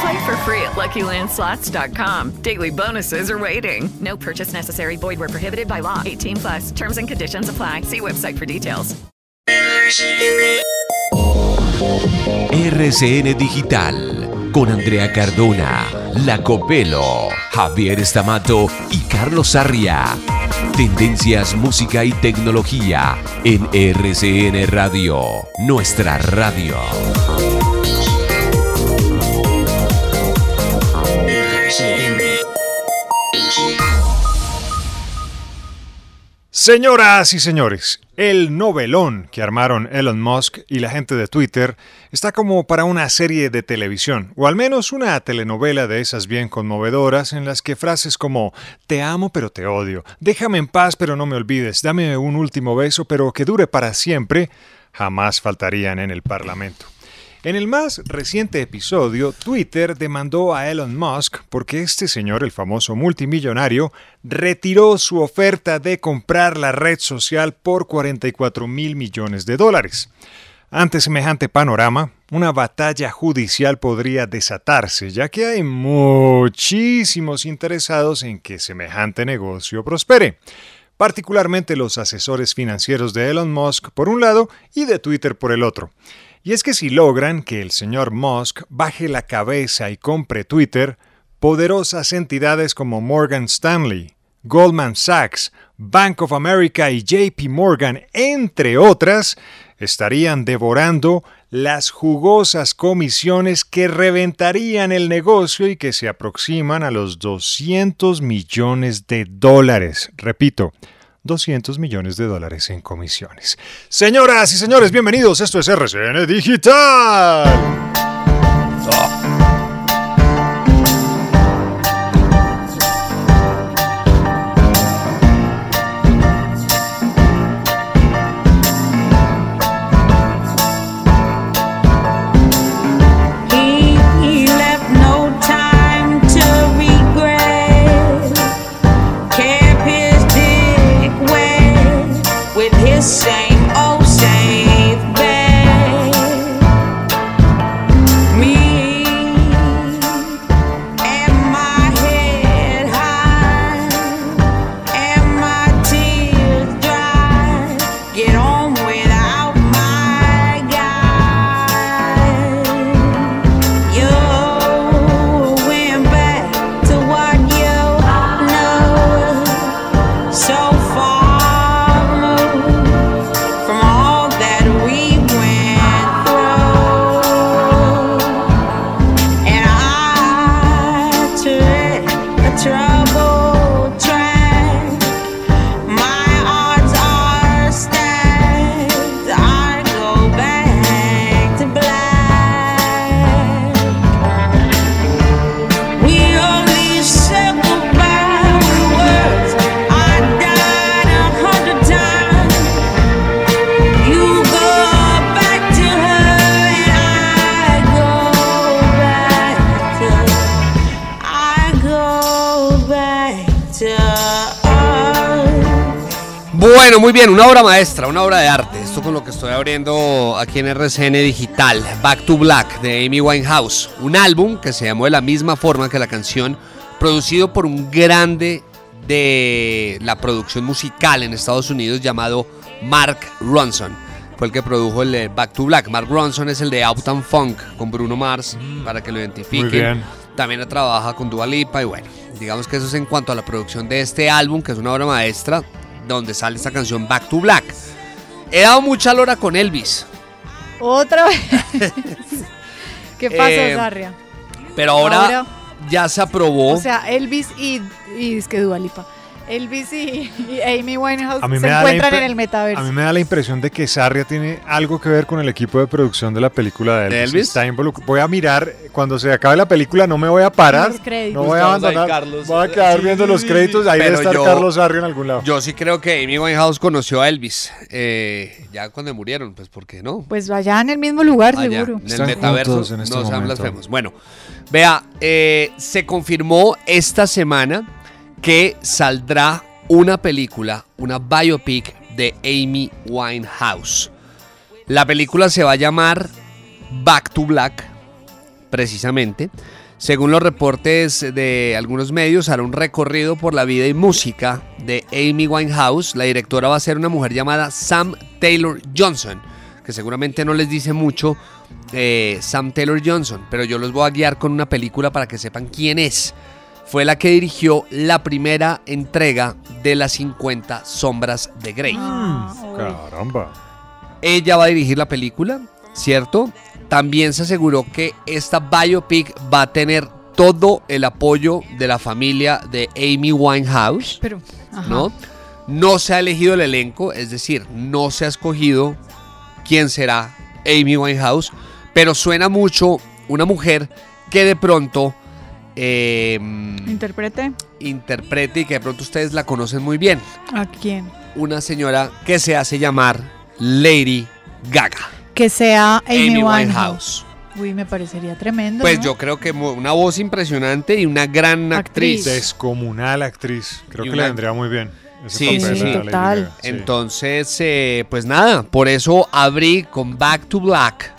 Play for free at LuckyLandSlots.com. Daily bonuses are waiting. No purchase necessary. Void where prohibited by law. 18 plus. Terms and conditions apply. See website for details. RCN Digital con Andrea Cardona, Lacopelo, Javier Estamato y Carlos Sarria. Tendencias, música y tecnología en RCN Radio, nuestra radio. Señoras y señores, el novelón que armaron Elon Musk y la gente de Twitter está como para una serie de televisión, o al menos una telenovela de esas bien conmovedoras en las que frases como te amo pero te odio, déjame en paz pero no me olvides, dame un último beso pero que dure para siempre, jamás faltarían en el Parlamento. En el más reciente episodio, Twitter demandó a Elon Musk porque este señor, el famoso multimillonario, retiró su oferta de comprar la red social por 44 mil millones de dólares. Ante semejante panorama, una batalla judicial podría desatarse, ya que hay muchísimos interesados en que semejante negocio prospere particularmente los asesores financieros de Elon Musk por un lado y de Twitter por el otro. Y es que si logran que el señor Musk baje la cabeza y compre Twitter, poderosas entidades como Morgan Stanley, Goldman Sachs, Bank of America y JP Morgan, entre otras, estarían devorando las jugosas comisiones que reventarían el negocio y que se aproximan a los 200 millones de dólares. Repito, 200 millones de dólares en comisiones. Señoras y señores, bienvenidos. Esto es RCN Digital. Bueno, muy bien, una obra maestra, una obra de arte. Esto con lo que estoy abriendo aquí en RCN Digital, Back to Black de Amy Winehouse. Un álbum que se llamó de la misma forma que la canción, producido por un grande de la producción musical en Estados Unidos llamado Mark Ronson. Fue el que produjo el de Back to Black. Mark Ronson es el de Uptown Funk con Bruno Mars, para que lo identifiquen. Muy bien. También trabaja con Dua Lipa y bueno, digamos que eso es en cuanto a la producción de este álbum, que es una obra maestra, donde sale esta canción Back to Black. He dado mucha lora con Elvis. Otra vez. ¿Qué pasó, Eh, Sarria? Pero ahora, Ahora- ya se aprobó. O sea, Elvis y, y es que Dua Lipa. Elvis y, y Amy Winehouse A mí se encuentran en el metaverso. A mí me da la impresión de que Sarria tiene algo que ver con el equipo de producción de la película de Elvis. ¿De Elvis? Está involucrado. Voy a mirar, cuando se acabe la película no me voy a parar. No voy a abandonar. Voy a quedar viendo los créditos. Ahí debe Pero estar yo- Carlos Sarria en algún lado. Yo sí creo que Amy Winehouse conoció a Elvis. eh, ya cuando murieron, pues ¿por qué no? Pues allá en el mismo lugar, Allá, seguro. en el metaverso en este no sean momento. blasfemos. Bueno, vea, eh, se confirmó esta semana que saldrá una película, una biopic de Amy Winehouse. La película se va a llamar Back to Black, precisamente. Según los reportes de algunos medios, hará un recorrido por la vida y música de Amy Winehouse. La directora va a ser una mujer llamada Sam Taylor Johnson, que seguramente no les dice mucho eh, Sam Taylor Johnson, pero yo los voy a guiar con una película para que sepan quién es. Fue la que dirigió la primera entrega de las 50 sombras de Grey. Ah, uy. Caramba. Ella va a dirigir la película, ¿cierto? También se aseguró que esta biopic va a tener todo el apoyo de la familia de Amy Winehouse, Pero. ¿no? No se ha elegido el elenco, es decir, no se ha escogido quién será Amy Winehouse, pero suena mucho una mujer que de pronto eh, Interprete. interprete y que de pronto ustedes la conocen muy bien. ¿A quién? Una señora que se hace llamar Lady Gaga. Que sea Amy, Amy Winehouse. Winehouse. Uy, me parecería tremendo. Pues ¿no? yo creo que una voz impresionante y una gran actriz. Actriz. Descomunal actriz. Creo Y que una- le vendría muy bien. ese Sí, papel sí, sí. Lady Total. Entonces, eh, pues nada, por eso abrí con Back to Black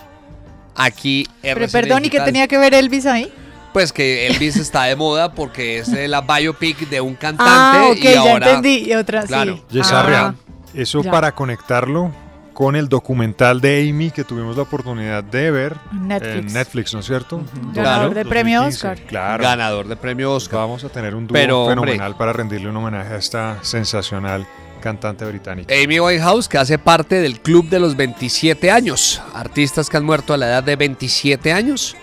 aquí. Pero RCN perdón, ¿y qué tenía que ver Elvis ahí? Pues que Elvis está de moda porque es la biopic de un cantante Ah, ok, y ya ahora entendí. Y otra, Claro. sí. Yes, Ah, eso ya. para conectarlo con el documental de Amy que tuvimos la oportunidad de ver Netflix. en Netflix, ¿no es cierto? Ganador de premio 2015, Oscar. Claro. ganador de premio Oscar. Vamos a tener un dúo Pero, hombre. fenomenal para rendirle un homenaje a esta sensacional cantante británica. Amy Winehouse, que hace parte del club de los 27 años. Artistas que han muerto a la edad de 27 años.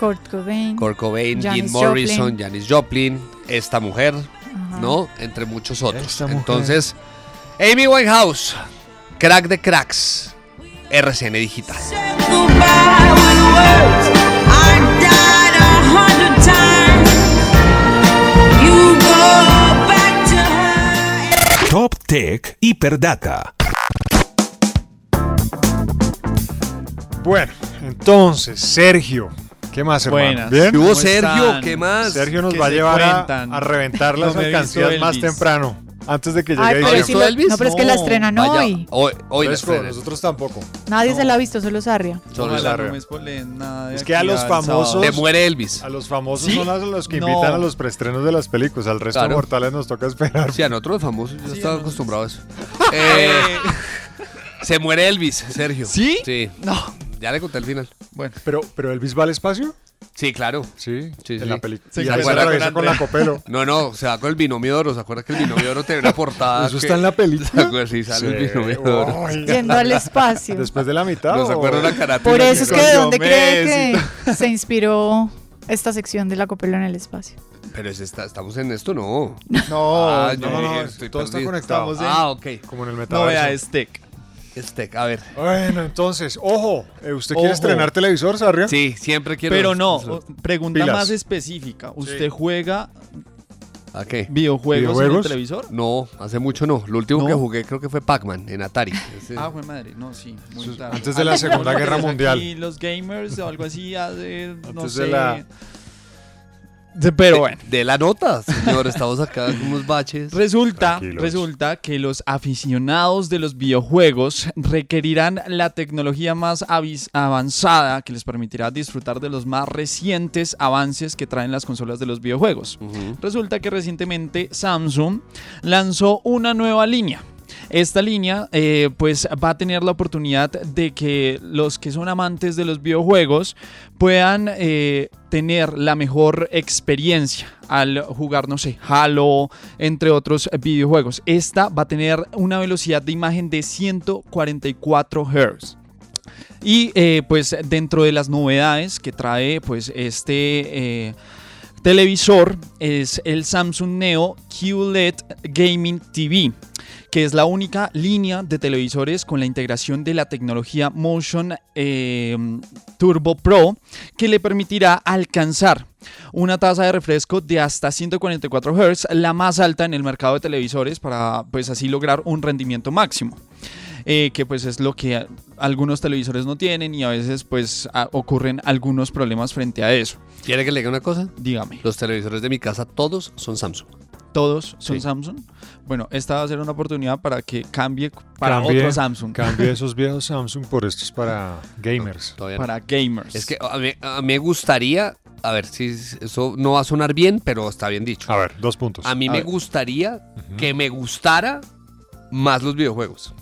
Kurt Cobain. Kurt Cobain, Jim Morrison, Joplin. Janis Joplin, esta mujer, Ajá. ¿no? Entre muchos otros. Entonces, Amy Winehouse, crack de cracks, RCN Digital. Top Tech Hiperdata. Bueno, entonces, Sergio, ¿qué más, hermano? Buenas. ¿Bien? ¿Qué hubo, ¿Cómo Sergio? están? ¿Qué más? Sergio nos ¿Qué va a llevar a, reventar las No alcancías más temprano, antes de que llegue Ay, pero ¿Visto la- Elvis? no, pero es que la No, estrenan Vaya, hoy. hoy, hoy la estrenan. nosotros tampoco. Nadie se la ha visto, solo Sarria. Solo Sarria. no me spoileen nada de Es que a los famosos-. Le muere Elvis. A los famosos ¿Sí? son a los que No. invitan a los preestrenos de las películas. Al resto Claro. de mortales nos toca esperar. Sí, a nosotros famosos, yo Sí, estaba acostumbrado a eso. Eh, se muere Elvis, Sergio. ¿Sí? Sí. No. Ya le conté el final. Bueno, Pero, pero Elvis va al espacio. Sí, claro. Sí, Sí, en sí. la película. Se y ahí se encuentra atraviesa con con la copelo. No, no, se va con el binomio de oro. ¿Se acuerda que el binomio de oro tenía una portada? ¿Eso que- está en la película? Sí, sale Sí. el binomio de oro. Yendo al espacio. Después de la mitad. ¿No se o- acuerda la carátula? Por eso es que de dónde cree que se inspiró esta sección de la copela en el espacio. Pero es esta- estamos en esto, no. no, Ah, No, no, no, estoy todo está perdido. conectado. Estamos en- Ah, ok. Como en el no metaverso. vea Steak. Este, a ver. Bueno, entonces, ojo. eh, ¿Usted quiere Ojo. estrenar televisor, Sarria? Sí, siempre quiero. Pero no, o- pregunta Pilas. más específica. ¿Usted juega ¿A qué? videojuegos, en el ¿Videojuegos? televisor? No, hace mucho no. Lo último ¿No? que jugué creo que fue Pac-Man en Atari. Ese- Ah, fue madre, no, sí. muy Eso es tarde. antes de la Segunda Guerra Mundial. los gamers o algo así, hace, no Antes sé. de la- De- Pero bueno. De la nota, señor. Estamos acá con unos baches. Resulta, Tranquilos. resulta que los aficionados de los videojuegos requerirán la tecnología más avanzada que les permitirá disfrutar de los más recientes avances que traen las consolas de los videojuegos. Resulta que recientemente Samsung lanzó una nueva línea. Esta línea eh, pues va a tener la oportunidad de que los que son amantes de los videojuegos puedan eh, tener la mejor experiencia al jugar, no sé, Halo, entre otros videojuegos. Esta va a tener una velocidad de imagen de 144 Hz. Y eh, pues dentro de las novedades que trae pues este televisor es el Samsung Neo QLED Gaming TV que es la única línea de televisores con la integración de la tecnología Motion eh, Turbo Pro que le permitirá alcanzar una tasa de refresco de hasta 144 Hz, la más alta en el mercado de televisores para pues así lograr un rendimiento máximo. Eh, que pues es lo que a- algunos televisores no tienen y a veces pues a- ocurren algunos problemas frente a eso. ¿Quiere que le diga una cosa? Dígame. Los televisores de mi casa, todos son Samsung. Todos son Sí. Samsung. Bueno, esta va a ser una oportunidad para que cambie para Cambie- otro Samsung. Cambie esos viejos Samsung por estos para gamers. No. para gamers. Es que a mí, a mí me gustaría, a ver si eso no va a sonar bien, pero está bien dicho. A ver, dos puntos. A mí A me ver. gustaría que me gustara más los videojuegos.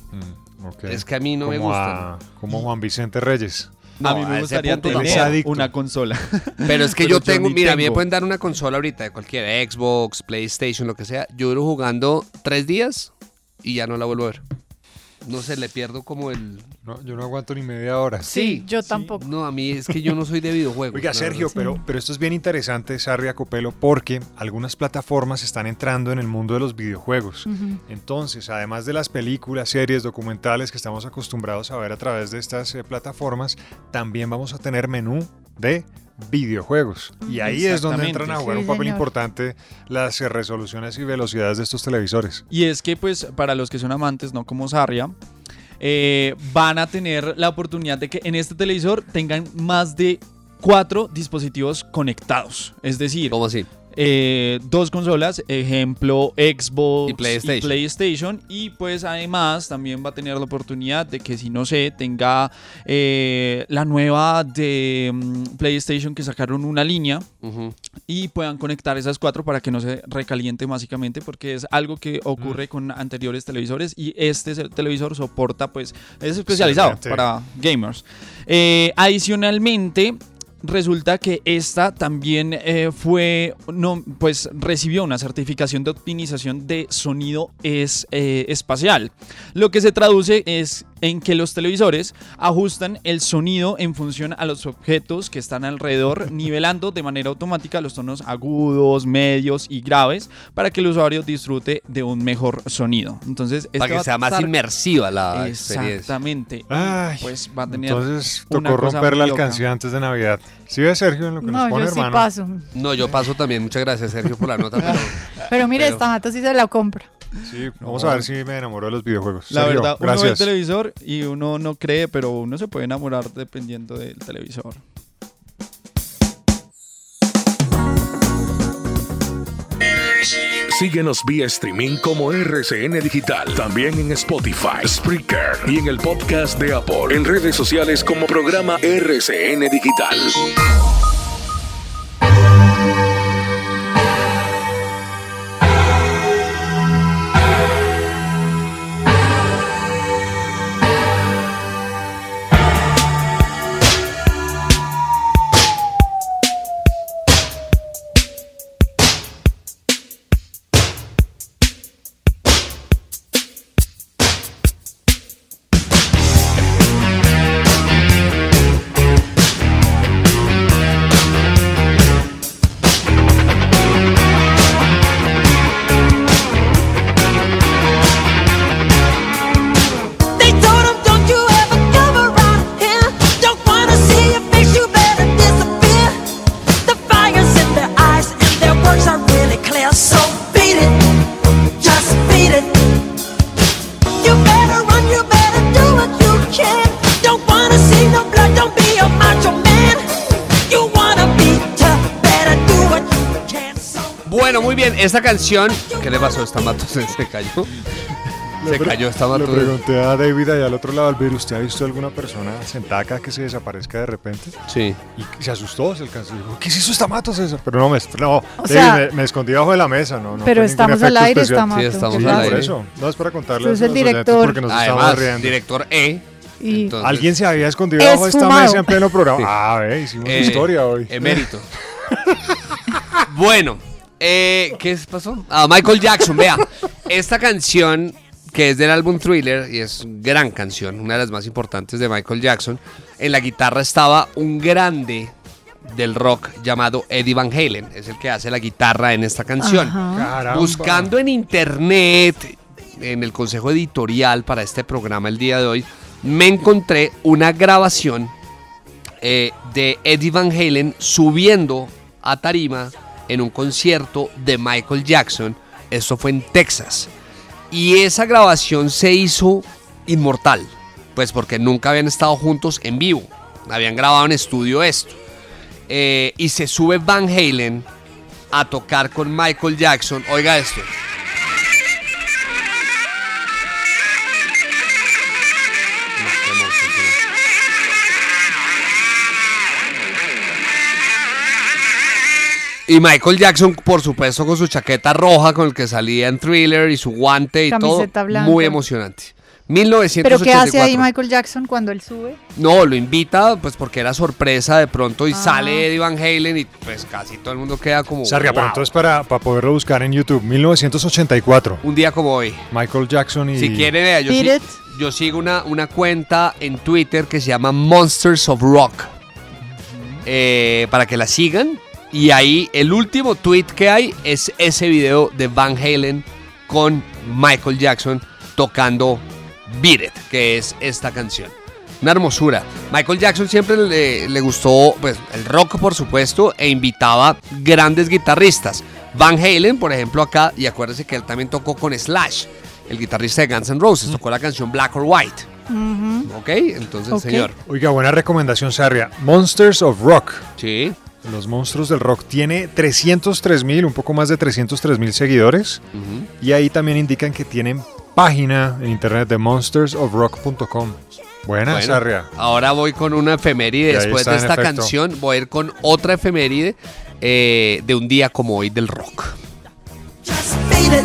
Es que a mí no me Como gustan. a- como Juan Vicente Reyes. No, a mí a me gustaría tener una consola. Pero es que Pero yo tengo, mira, a mí me pueden dar una consola ahorita de cualquier Xbox, PlayStation, lo que sea. Yo duro jugando tres días y ya no la vuelvo a ver. No sé, le pierdo como el... No, yo no aguanto ni media hora. Sí, yo tampoco. No, a mí es que yo no soy de videojuegos. Oiga, Sergio, pero, pero esto es bien interesante, Sarria Copelo, porque algunas plataformas están entrando en el mundo de los videojuegos. Entonces, además de las películas, series, documentales que estamos acostumbrados a ver a través de estas eh, plataformas, también vamos a tener menú de videojuegos. Y ahí es donde entran a jugar Sí, un papel señor. importante las eh, resoluciones y velocidades de estos televisores. Y es que, pues, para los que son amantes, no como Sarria, eh, van a tener la oportunidad de que en este televisor tengan más de cuatro dispositivos conectados. Es decir, ¿Cómo así? Eh, dos consolas, ejemplo Xbox Y PlayStation. PlayStation, y pues además también va a tener la oportunidad de que si no sé, tenga eh, la nueva de mm, PlayStation que sacaron una línea y puedan conectar esas cuatro para que no se recaliente básicamente porque es algo que ocurre Mm. con anteriores televisores y este televisor soporta pues es especializado para gamers Eh, adicionalmente resulta que esta también eh, fue no pues recibió una certificación de optimización de sonido es, eh, espacial. Lo que se traduce es en que los televisores ajustan el sonido en función a los objetos que están alrededor, nivelando de manera automática los tonos agudos, medios y graves para que el usuario disfrute de un mejor sonido. Entonces, este Para que sea más inmersiva la. Exactamente. Ay, pues va a tener Entonces tocó romper la alcancía antes de Navidad. ¿Sí ve Sergio en lo que No, nos pone, yo sí hermano? paso. No, yo paso también. Muchas gracias, Sergio, por la nota. Pero Pero mire, Pero- esta mato sí se la compra. Sí, vamos a ver si me enamoró de los videojuegos. La Sergio, verdad, uno ve el televisor y uno no cree, pero uno se puede enamorar dependiendo del televisor. Síguenos vía streaming como RCN Digital. También en Spotify, Spreaker y en el podcast de Apple. En redes sociales como programa RCN Digital. Esta canción. ¿Qué le pasó a esta mato? Se, se cayó. Se cayó esta Le mato. pregunté a David allá al otro lado del vidrio, ¿usted ha visto alguna persona sentada acá que se desaparezca de repente? Sí. Y se asustó, se alcanzó dijo, ¿qué se hizo esta mato, César? Pero no, me, no David, sea- me, me escondí bajo de la mesa, no, no Pero estamos al aire, especial. estamos. Sí, estamos Sí, al por aire. eso. No, es para contarles es el director. porque nos estamos Además, riendo. director E. Y Entonces, Alguien se había escondido bajo esta Esfumado. mesa en pleno programa. Sí. Ah, ve, hicimos eh, historia hoy. Emérito. bueno, eh, ¿qué pasó? Ah, Michael Jackson, vea. Esta canción que es del álbum Thriller y es gran canción, una de las más importantes de Michael Jackson. En la guitarra estaba un grande del rock llamado Eddie Van Halen, es el que hace la guitarra en esta canción. Buscando en internet, en el consejo editorial para este programa el día de hoy, me encontré una grabación eh, de Eddie Van Halen subiendo a tarima en un concierto de Michael Jackson. Esto fue en Texas. Y esa grabación se hizo inmortal, pues porque nunca habían estado juntos en vivo. Habían grabado en estudio esto. Eh, y se sube Van Halen a tocar con Michael Jackson. Oiga esto. Y Michael Jackson, por supuesto, con su chaqueta roja con el que salía en Thriller y su guante y Camiseta todo. blanca. Muy emocionante. ¿Pero 1984. qué hace ahí Michael Jackson cuando él sube? No, lo invita pues porque era sorpresa de pronto y Ah. sale Eddie Van Halen y pues casi todo el mundo queda como... Sarga, pero entonces para, para poderlo buscar en YouTube, 1984. Un día como hoy. Michael Jackson y... Si quiere, vea, yo, yo sigo una, una cuenta en Twitter que se llama Monsters of Rock. Eh, para que la sigan. Y ahí el último tweet que hay es ese video de Van Halen con Michael Jackson tocando Beat It, que es esta canción. Una hermosura. Michael Jackson siempre le, le gustó pues, el rock, por supuesto, e invitaba grandes guitarristas. Van Halen, por ejemplo, acá, y acuérdense que él también tocó con Slash, el guitarrista de Guns N' Roses, tocó la canción Black or White. ¿Ok? Entonces, señor. Oiga, buena recomendación, Sarria. Monsters of Rock. Sí. Los monstruos del rock tiene 303 mil, un poco más de 303 mil seguidores. Y ahí también indican que tienen página en internet de monstersofrock.com. Buena, Bueno, Sarria. Ahora voy con una efeméride. Después está, de esta canción, voy a ir con otra efeméride eh, de un día como hoy del rock. Beat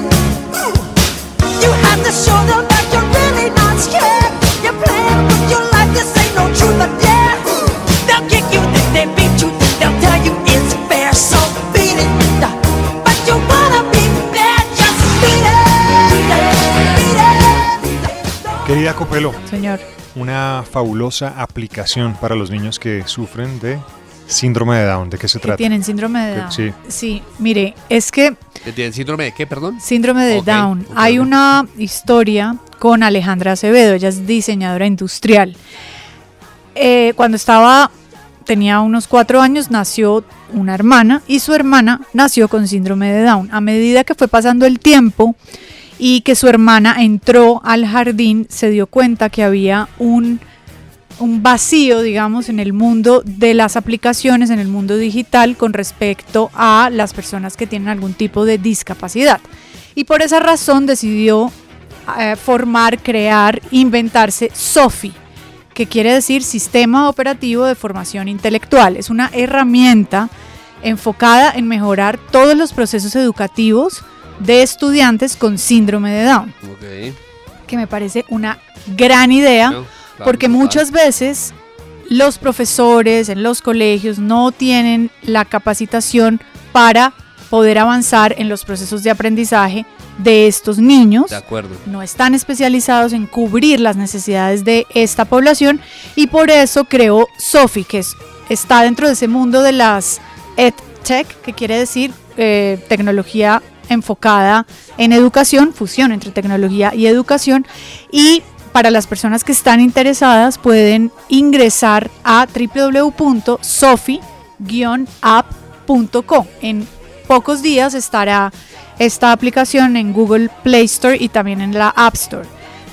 Copelo, Señor. una fabulosa aplicación para los niños que sufren de síndrome de Down. ¿De qué se trata? tienen síndrome de Down. sí. Sí, mire, es que ¿Tienen síndrome de qué, perdón? síndrome de Down. Hay una historia con Alejandra Acevedo, ella es diseñadora industrial. Eh, cuando estaba, tenía unos cuatro años, nació una hermana y su hermana nació con síndrome de Down. A medida que fue pasando el tiempo y que su hermana entró al jardín, se dio cuenta que había un un vacío, digamos, en el mundo de las aplicaciones, en el mundo digital, con respecto a las personas que tienen algún tipo de discapacidad. Y por esa razón decidió eh, formar, crear, inventarse SOFI, que quiere decir Sistema Operativo de Formación Intelectual. Es una herramienta enfocada en mejorar todos los procesos educativos de estudiantes con síndrome de Down que me parece una gran idea, claro, porque muchas veces los profesores en los colegios no tienen la capacitación para poder avanzar en los procesos de aprendizaje de estos niños. De acuerdo. No están especializados en cubrir las necesidades de esta población y por eso creó Sofi, que es- está dentro de ese mundo de las EdTech, que quiere decir eh, tecnología enfocada en educación, fusión entre tecnología y educación. Y para las personas que están interesadas pueden ingresar a www.sofi-app.com. En pocos días estará esta aplicación en Google Play Store y también en la App Store.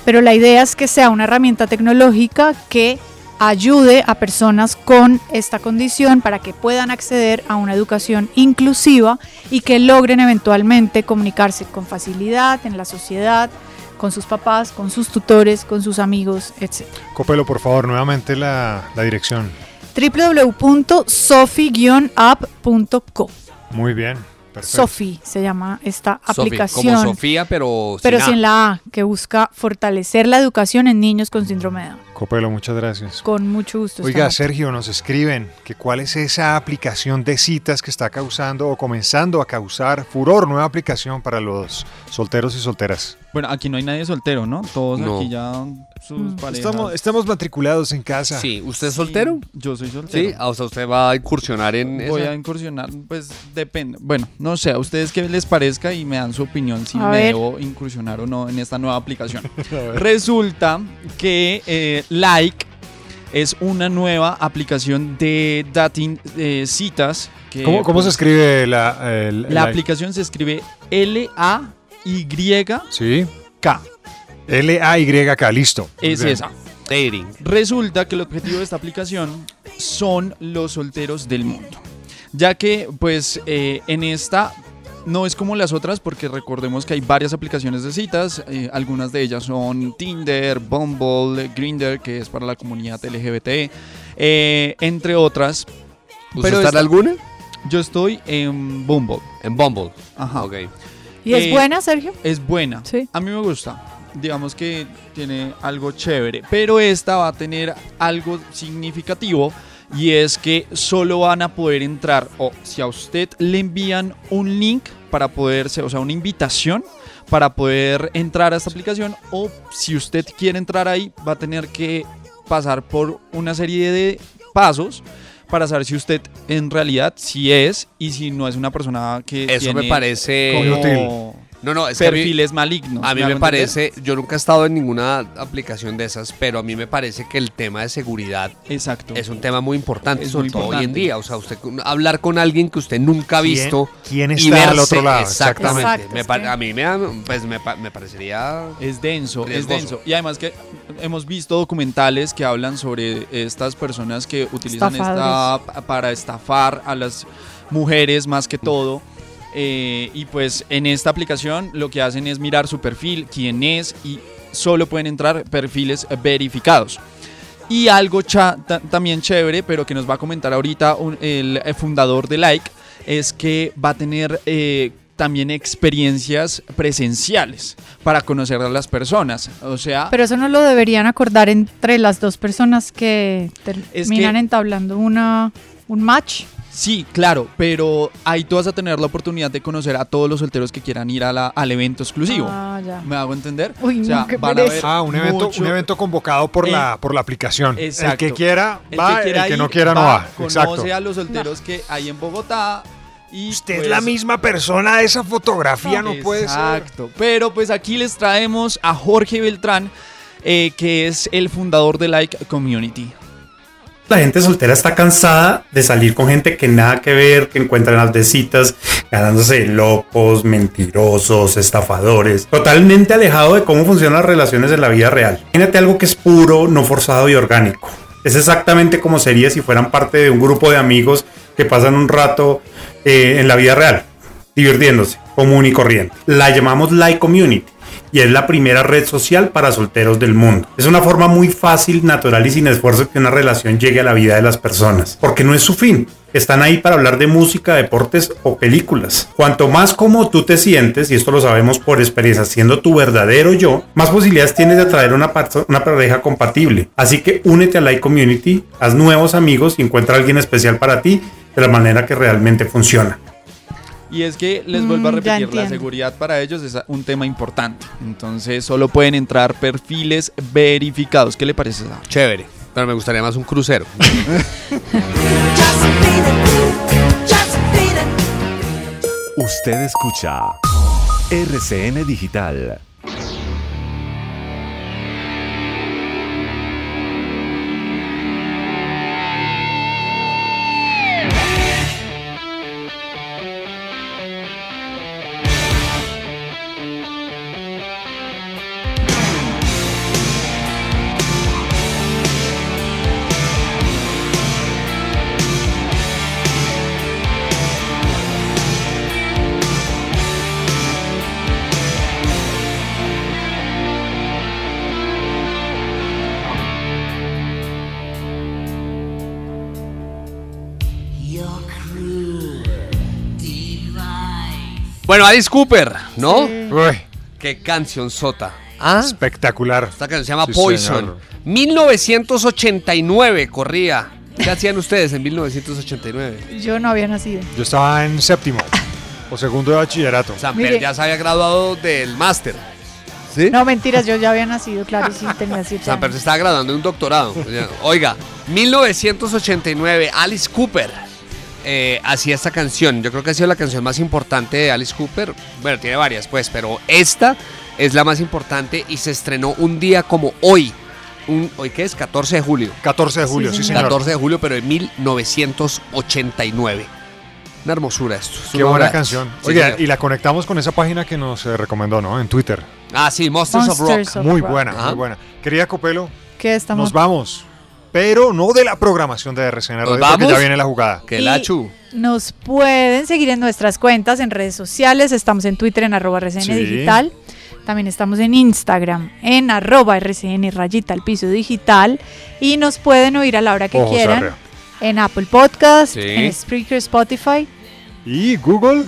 Pero la idea es que sea una herramienta tecnológica que ayude a personas con esta condición para que puedan acceder a una educación inclusiva y que logren eventualmente comunicarse con facilidad en la sociedad, con sus papás, con sus tutores, con sus amigos, etc. Copelo, por favor, nuevamente la, la dirección. www.sofi-app.co Muy bien. Perfecto. Sofi se llama esta aplicación. como Sofía, pero, pero sin sin A. la A, que busca fortalecer la educación en niños con síndrome de Down. Copelo, muchas gracias. Con mucho gusto. Oiga, estamos- Sergio, nos escriben que cuál es esa aplicación de citas que está causando o comenzando a causar furor, nueva aplicación para los solteros y solteras. Bueno, aquí no hay nadie soltero, ¿no? Todos No. aquí ya sus Mm. parejas. Estamos, estamos matriculados en casa. Sí, ¿usted es soltero? Yo soy soltero. Sí, ah, o sea, usted va a incursionar en Voy esa? a incursionar, pues depende. Bueno, no sé, a ustedes qué les parezca y me dan su opinión si A me ver. debo incursionar o no en esta nueva aplicación. Resulta que eh, Like es una nueva aplicación de dating eh, citas. Que, ¿Cómo, cómo se pues, escribe la, el- La aplicación se escribe L-A-Y-K. Sí. L-A-Y-K, listo. Es Bien. esa. Dating. Resulta que el objetivo de esta aplicación son los solteros del mundo. Ya que, pues, eh, en esta no es como las otras, porque recordemos que hay varias aplicaciones de citas. eh, algunas de ellas son Tinder, Bumble, Grindr, que es para la comunidad LGBT, eh, entre otras. ¿Usted está en esta- alguna? Yo estoy en Bumble. En Bumble. Ajá. Ok. ¿Y es Eh, buena, Sergio? Es buena. Sí. A mí me gusta. Digamos que tiene algo chévere. Pero esta va a tener algo significativo. Y es que solo van a poder entrar. O si a usted le envían un link para poderse. O sea, una invitación para poder entrar a esta aplicación. O si usted quiere entrar ahí, va a tener que pasar por una serie de pasos para saber si usted en realidad sí es y si no es una persona que Eso me parece como No, no, es que a mí- perfiles malignos. A mí ¿me parece, yo nunca he estado en ninguna aplicación de esas, pero a mí me parece que el tema de seguridad Exacto. es un tema muy importante, Es sobre muy todo hoy en día. O sea, usted con- hablar con alguien que usted nunca ha ¿Quién- visto quién y está al verse- otro lado? Exactamente. Exacto, Me es que- A mí me, pues, me, me parecería. Es denso, Riesgoso. es denso. Y además que hemos visto documentales que hablan sobre estas personas que utilizan esta para estafar a las mujeres más que todo. Eh, y pues en esta aplicación lo que hacen es mirar su perfil, quién es y solo pueden entrar perfiles verificados. Y algo cha- ta- también chévere, pero que nos va a comentar ahorita un- el fundador de Like, es que va a tener eh, también experiencias presenciales para conocer a las personas. O sea, Pero eso no lo deberían acordar entre las dos personas que terminan que- entablando una, un match. sí, claro, pero ahí tú vas a tener la oportunidad de conocer a todos los solteros que quieran ir a la- al evento exclusivo. Ah, ya. ¿Me hago entender? Uy, o sea, no, qué van a pereza. ver Ah, un evento, mucho- un evento convocado por, Eh, la, por la aplicación. Exacto. El que quiera El va, que quiera el que ir, no quiera no va. Conoce Exacto. a los solteros que hay en Bogotá. Y Usted pues, es la misma persona de esa fotografía, no puede ser. Exacto. Pero pues aquí les traemos a Jorge Beltrán, eh, que es el fundador de Like Community. La gente soltera está cansada de salir con gente que nada que ver, que encuentran las ganándose locos, mentirosos, estafadores, totalmente alejado de cómo funcionan las relaciones en la vida real. Imagínate algo que es puro, no forzado y orgánico. Es exactamente como sería si fueran parte de un grupo de amigos que pasan un rato eh, en la vida real, divirtiéndose, común y corriente. La llamamos Like Community y es la primera red social para solteros del mundo. Es una forma muy fácil, natural y sin esfuerzo que una relación llegue a la vida de las personas, porque no es su fin. Están ahí para hablar de música, deportes o películas. Cuanto más como tú te sientes, y esto lo sabemos por experiencia, siendo tu verdadero yo, más posibilidades tienes de atraer una, una pareja compatible. Así que únete a la Community, haz nuevos amigos y encuentra a alguien especial para ti de la manera que realmente funciona. Y es que les vuelvo a Mm, repetir, la seguridad para ellos es un tema importante. Entonces solo pueden entrar perfiles verificados. ¿Qué le parece esa? Chévere. Pero me gustaría más un crucero. Usted escucha RCN Digital. Bueno, Alice Cooper, ¿no? Uy, Qué canción sota. Ah. Espectacular. Esta canción se llama Sí, Poison. señor. 1989 corría. ¿Qué hacían ustedes en 1989? Yo no había nacido. Yo estaba en séptimo o segundo de bachillerato. Samper Mire. ya se había graduado del máster. ¿Sí? No, mentiras, yo ya había nacido, claro, sí, tenía siete Samper años. se estaba graduando de un doctorado. Oiga, 1989, Alice Cooper eh, hacía esta canción. Yo creo que ha sido la canción más importante de Alice Cooper. Bueno, tiene varias, pues, pero esta es la más importante y se estrenó un día como hoy. Un, ¿Hoy qué es? 14 de julio. 14 de julio, sí, señor. 14 de julio, pero de 1989. Una hermosura esto. es Qué una buena canción. Sí, Oye, y la conectamos con esa página que nos eh, recomendó, ¿no? En Twitter. Ah, sí, Monsters, of Rock. of Muy Rock. buena, Ajá. muy buena. Querida Copelo, ¿Qué estamos? nos vamos. Pero no de la programación de RCN Radio, porque vamos? ya viene la jugada. Que la chu. Nos pueden seguir en nuestras cuentas, en redes sociales. Estamos en Twitter en arroba RCN Sí. Digital. También estamos en Instagram en arroba RCN rayita al piso digital. Y nos pueden oír a la hora que Ojo, quieran Sarria. en Apple Podcast, Sí. en Spreaker, Spotify. Y Google.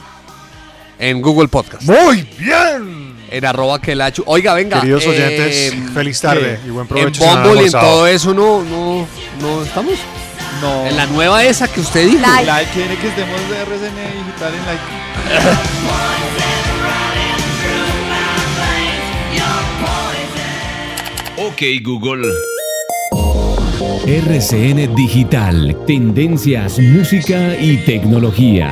En Google Podcast. Muy bien. En arroba que la chu. Oiga, venga. Queridos eh, oyentes, feliz tarde y buen En provecho. han Bumble y en todo eso no, no, no estamos. No. En la nueva esa que usted dijo. Like. Like, quiere que estemos de RCN Digital en like. Ok Google. RCN Digital, tendencias, música y tecnología.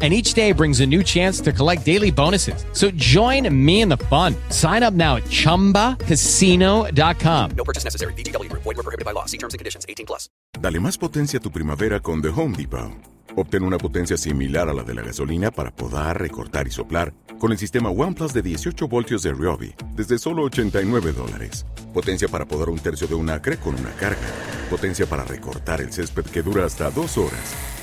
And each day brings a new chance to collect daily bonuses. So join me in the fun. Sign up now at chumbacasino.com. No purchase necessary. VGW Group. Void were prohibited by law. See terms and conditions. 18 plus. Dale más potencia a tu primavera con The Home Depot. Obtén una potencia similar a la de la gasolina para podar, recortar y soplar con el sistema OnePlus de 18 voltios de Ryobi desde solo 89 dólares. Potencia para podar un tercio de un acre con una carga. Potencia para recortar el césped que dura hasta dos horas.